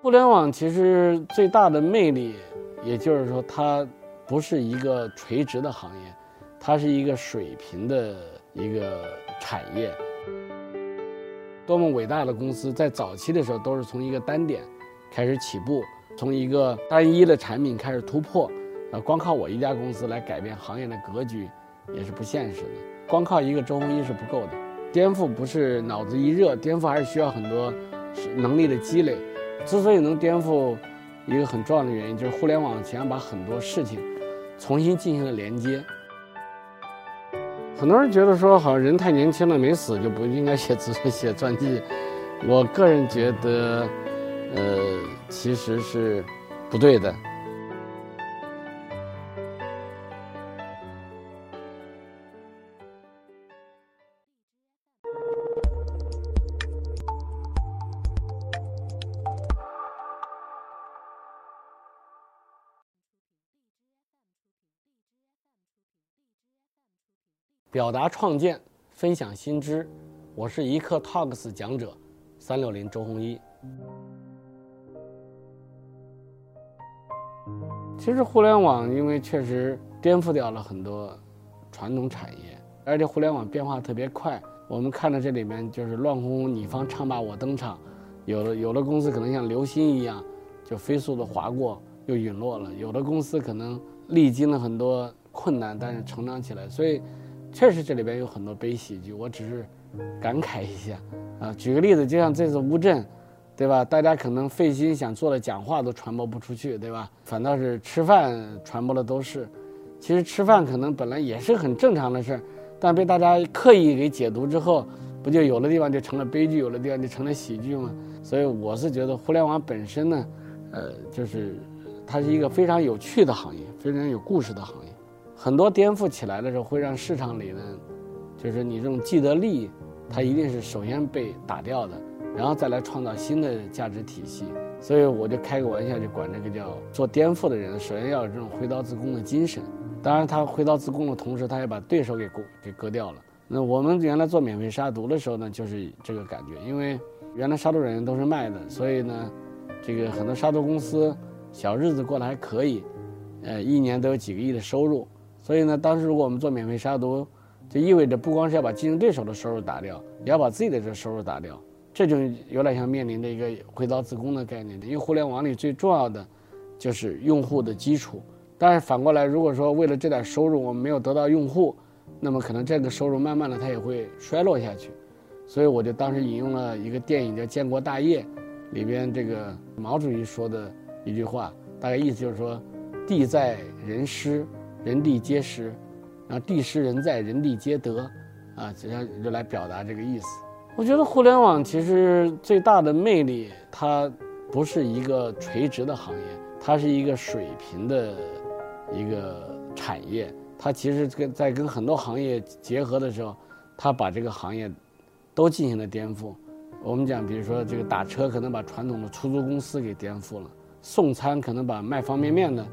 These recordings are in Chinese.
互联网其实最大的魅力，也就是说，它不是一个垂直的行业，它是一个水平的一个产业。多么伟大的公司在早期的时候都是从一个单点开始起步，从一个单一的产品开始突破。呃，光靠我一家公司来改变行业的格局，也是不现实的。光靠一个周鸿祎是不够的，颠覆不是脑子一热，颠覆还是需要很多能力的积累。之所以能颠覆，一个很重要的原因就是互联网想把很多事情重新进行了连接。很多人觉得说，好像人太年轻了没死就不应该写自 写传记。我个人觉得，呃，其实是不对的。表达创建，分享新知，我是一刻 Talks 讲者，三六零周鸿祎。其实互联网因为确实颠覆掉了很多传统产业，而且互联网变化特别快。我们看到这里面就是乱哄哄，你方唱罢我登场，有的有的公司可能像流星一样，就飞速的划过又陨落了；有的公司可能历经了很多困难，但是成长起来。所以。确实，这里边有很多悲喜剧，我只是感慨一下啊。举个例子，就像这次乌镇，对吧？大家可能费心想做的讲话都传播不出去，对吧？反倒是吃饭传播的都是。其实吃饭可能本来也是很正常的事儿，但被大家刻意给解读之后，不就有的地方就成了悲剧，有的地方就成了喜剧吗？所以我是觉得互联网本身呢，呃，就是它是一个非常有趣的行业，非常有故事的行业。很多颠覆起来的时候，会让市场里呢，就是你这种既得利益，它一定是首先被打掉的，然后再来创造新的价值体系。所以我就开个玩笑，就管这个叫做颠覆的人，首先要有这种挥刀自宫的精神。当然，他挥刀自宫的同时，他也把对手给割给割掉了。那我们原来做免费杀毒的时候呢，就是这个感觉，因为原来杀毒软件都是卖的，所以呢，这个很多杀毒公司小日子过得还可以，呃，一年都有几个亿的收入。所以呢，当时如果我们做免费杀毒，就意味着不光是要把竞争对手的收入打掉，也要把自己的这收入打掉，这就有点像面临的一个回到自宫的概念。因为互联网里最重要的就是用户的基础，但是反过来，如果说为了这点收入我们没有得到用户，那么可能这个收入慢慢的它也会衰落下去。所以我就当时引用了一个电影叫《建国大业》，里边这个毛主席说的一句话，大概意思就是说，地在人失。人地皆失，啊，地失人在，人地皆得，啊，这样就来表达这个意思。我觉得互联网其实最大的魅力，它不是一个垂直的行业，它是一个水平的一个产业。它其实跟在跟很多行业结合的时候，它把这个行业都进行了颠覆。我们讲，比如说这个打车可能把传统的出租公司给颠覆了，送餐可能把卖方便面的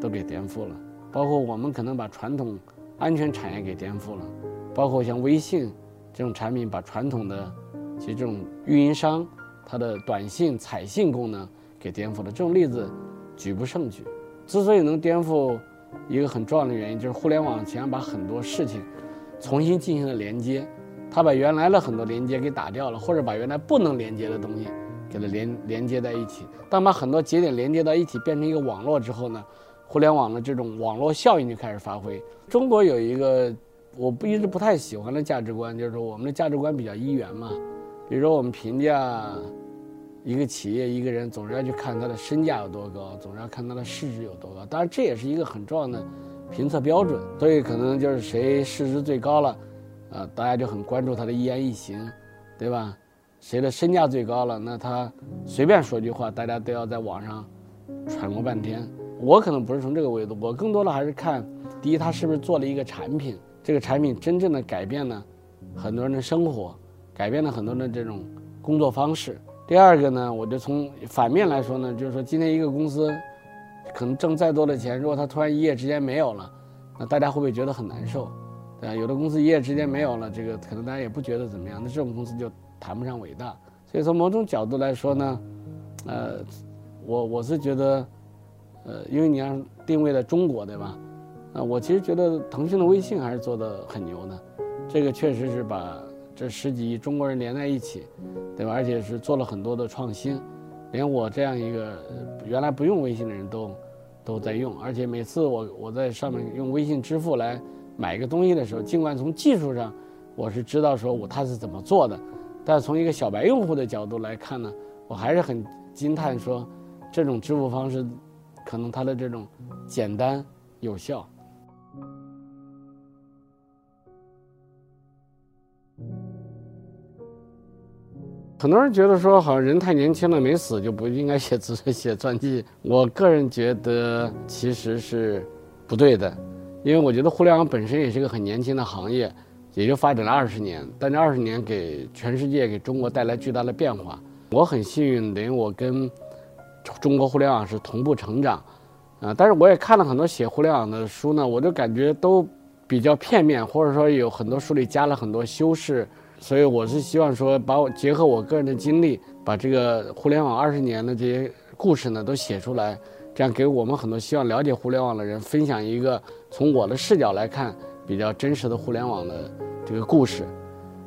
都给颠覆了。包括我们可能把传统安全产业给颠覆了，包括像微信这种产品把传统的其实这种运营商它的短信、彩信功能给颠覆了。这种例子举不胜举。之所以能颠覆，一个很重要的原因就是互联网想把很多事情重新进行了连接，它把原来的很多连接给打掉了，或者把原来不能连接的东西给它连连接在一起。当把很多节点连接到一起，变成一个网络之后呢？互联网的这种网络效应就开始发挥。中国有一个我不一直不太喜欢的价值观，就是说我们的价值观比较一元嘛。比如说我们评价一个企业、一个人，总是要去看他的身价有多高，总是要看他的市值有多高。当然这也是一个很重要的评测标准。所以可能就是谁市值最高了，啊，大家就很关注他的一言一行，对吧？谁的身价最高了，那他随便说句话，大家都要在网上揣摩半天。我可能不是从这个维度，我更多的还是看，第一，他是不是做了一个产品，这个产品真正的改变了很多人的生活，改变了很多人的这种工作方式。第二个呢，我就从反面来说呢，就是说今天一个公司可能挣再多的钱，如果他突然一夜之间没有了，那大家会不会觉得很难受？对吧？有的公司一夜之间没有了，这个可能大家也不觉得怎么样，那这种公司就谈不上伟大。所以从某种角度来说呢，呃。我我是觉得，呃，因为你要定位在中国，对吧？啊，我其实觉得腾讯的微信还是做的很牛的，这个确实是把这十几亿中国人连在一起，对吧？而且是做了很多的创新，连我这样一个原来不用微信的人都都在用，而且每次我我在上面用微信支付来买一个东西的时候，尽管从技术上我是知道说我它是怎么做的，但从一个小白用户的角度来看呢，我还是很惊叹说，这种支付方式可能它的这种简单有效。很多人觉得说，好像人太年轻了没死就不应该写自写传记。我个人觉得其实是不对的，因为我觉得互联网本身也是一个很年轻的行业，也就发展了二十年，但这二十年给全世界、给中国带来巨大的变化。我很幸运，等于我跟中国互联网是同步成长，啊，但是我也看了很多写互联网的书呢，我就感觉都比较片面，或者说有很多书里加了很多修饰。所以我是希望说，把我结合我个人的经历，把这个互联网二十年的这些故事呢都写出来，这样给我们很多希望了解互联网的人分享一个从我的视角来看比较真实的互联网的这个故事。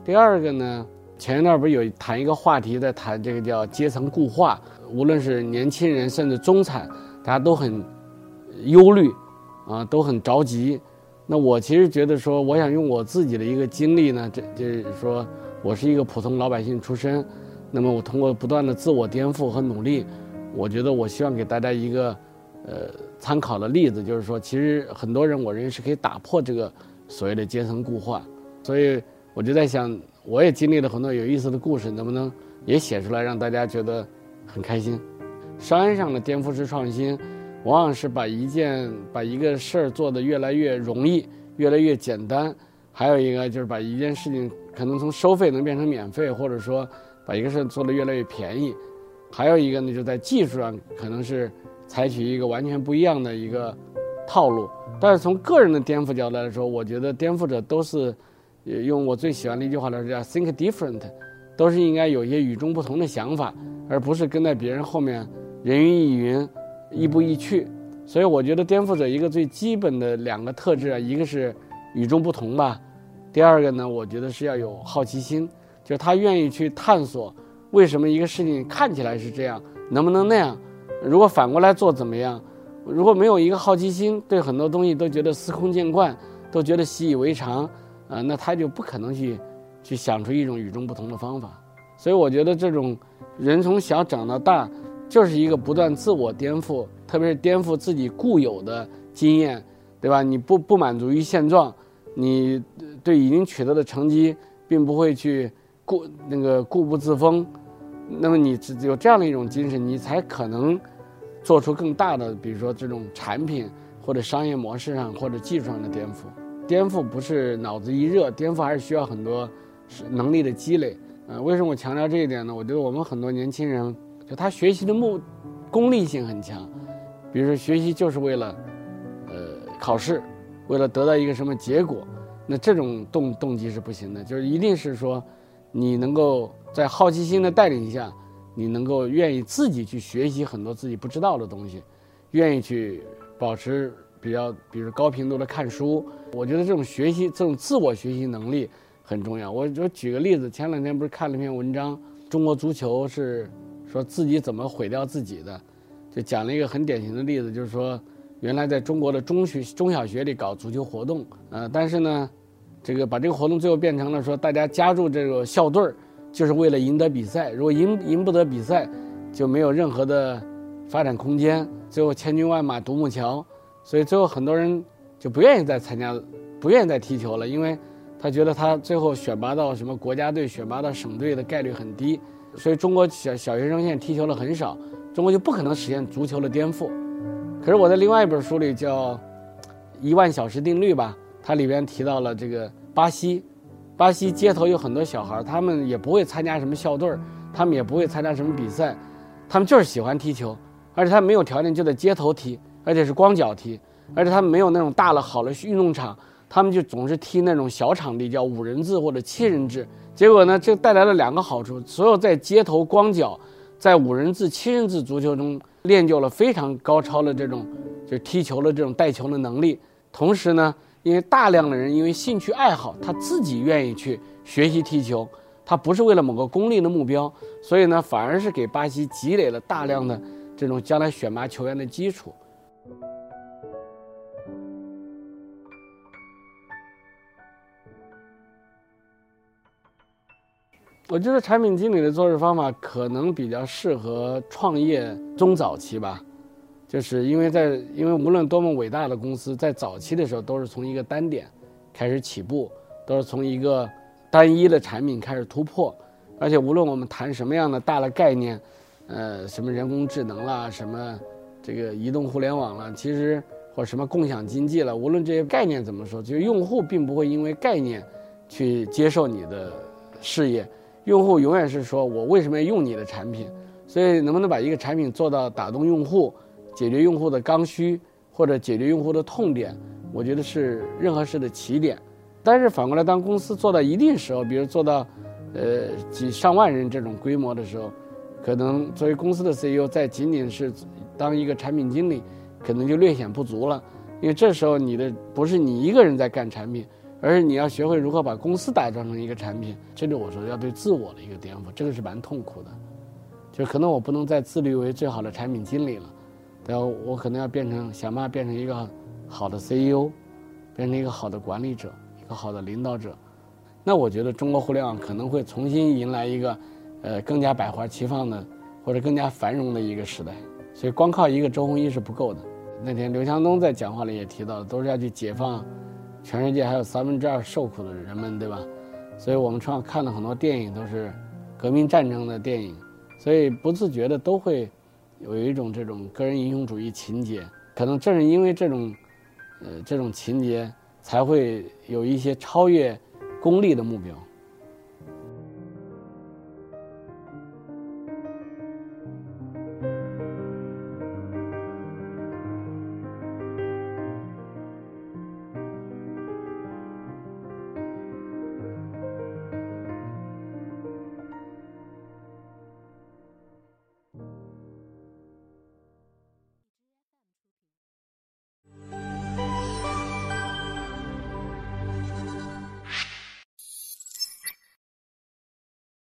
第二个呢，前一段不是有谈一个话题，在谈这个叫阶层固化，无论是年轻人甚至中产，大家都很忧虑，啊，都很着急。那我其实觉得说，我想用我自己的一个经历呢，这就是说我是一个普通老百姓出身，那么我通过不断的自我颠覆和努力，我觉得我希望给大家一个呃参考的例子，就是说其实很多人我认为是可以打破这个所谓的阶层固化，所以我就在想，我也经历了很多有意思的故事，能不能也写出来让大家觉得很开心？商业上的颠覆式创新。往往是把一件把一个事儿做得越来越容易，越来越简单。还有一个就是把一件事情可能从收费能变成免费，或者说把一个事儿做得越来越便宜。还有一个呢，就在技术上可能是采取一个完全不一样的一个套路。但是从个人的颠覆角度来说，我觉得颠覆者都是用我最喜欢的一句话来说叫 “think different”，都是应该有一些与众不同的想法，而不是跟在别人后面人云亦云。亦步亦趋，所以我觉得颠覆者一个最基本的两个特质啊，一个是与众不同吧，第二个呢，我觉得是要有好奇心，就是他愿意去探索为什么一个事情看起来是这样，能不能那样？如果反过来做怎么样？如果没有一个好奇心，对很多东西都觉得司空见惯，都觉得习以为常，啊，那他就不可能去去想出一种与众不同的方法。所以我觉得这种人从小长到大。就是一个不断自我颠覆，特别是颠覆自己固有的经验，对吧？你不不满足于现状，你对已经取得的成绩并不会去固那个固步自封，那么你只有这样的一种精神，你才可能做出更大的，比如说这种产品或者商业模式上或者技术上的颠覆。颠覆不是脑子一热，颠覆还是需要很多是能力的积累。呃，为什么我强调这一点呢？我觉得我们很多年轻人。就他学习的目功利性很强，比如说学习就是为了呃考试，为了得到一个什么结果，那这种动动机是不行的。就是一定是说，你能够在好奇心的带领下，你能够愿意自己去学习很多自己不知道的东西，愿意去保持比较，比如高频度的看书。我觉得这种学习，这种自我学习能力很重要。我我举个例子，前两天不是看了一篇文章，中国足球是。说自己怎么毁掉自己的，就讲了一个很典型的例子，就是说，原来在中国的中学、中小学里搞足球活动，呃，但是呢，这个把这个活动最后变成了说，大家加入这个校队儿，就是为了赢得比赛。如果赢赢不得比赛，就没有任何的发展空间。最后千军万马独木桥，所以最后很多人就不愿意再参加，不愿意再踢球了，因为他觉得他最后选拔到什么国家队、选拔到省队的概率很低。所以中国小小学生现在踢球的很少，中国就不可能实现足球的颠覆。可是我在另外一本书里叫《一万小时定律》吧，它里边提到了这个巴西，巴西街头有很多小孩，他们也不会参加什么校队他们也不会参加什么比赛，他们就是喜欢踢球，而且他没有条件就在街头踢，而且是光脚踢，而且他们没有那种大了好的运动场，他们就总是踢那种小场地，叫五人制或者七人制。结果呢，这带来了两个好处：所有在街头光脚，在五人制、七人制足球中练就了非常高超的这种就是踢球的这种带球的能力。同时呢，因为大量的人因为兴趣爱好，他自己愿意去学习踢球，他不是为了某个功利的目标，所以呢，反而是给巴西积累了大量的这种将来选拔球员的基础。我觉得产品经理的做事方法可能比较适合创业中早期吧，就是因为在因为无论多么伟大的公司，在早期的时候都是从一个单点开始起步，都是从一个单一的产品开始突破，而且无论我们谈什么样的大的概念，呃，什么人工智能啦，什么这个移动互联网啦，其实或者什么共享经济了，无论这些概念怎么说，就是用户并不会因为概念去接受你的事业。用户永远是说：“我为什么要用你的产品？”所以，能不能把一个产品做到打动用户、解决用户的刚需或者解决用户的痛点，我觉得是任何事的起点。但是反过来，当公司做到一定时候，比如做到呃几上万人这种规模的时候，可能作为公司的 CEO，在仅仅是当一个产品经理，可能就略显不足了，因为这时候你的不是你一个人在干产品。而是你要学会如何把公司打造成一个产品，这就我说要对自我的一个颠覆，这个是蛮痛苦的。就可能我不能再自律为最好的产品经理了，但我可能要变成想办法变成一个好的 CEO，变成一个好的管理者，一个好的领导者。那我觉得中国互联网可能会重新迎来一个，呃，更加百花齐放的，或者更加繁荣的一个时代。所以光靠一个周鸿祎是不够的。那天刘强东在讲话里也提到，都是要去解放。全世界还有三分之二受苦的人们，对吧？所以我们常看了很多电影，都是革命战争的电影，所以不自觉的都会有一种这种个人英雄主义情节。可能正是因为这种，呃，这种情节，才会有一些超越功利的目标。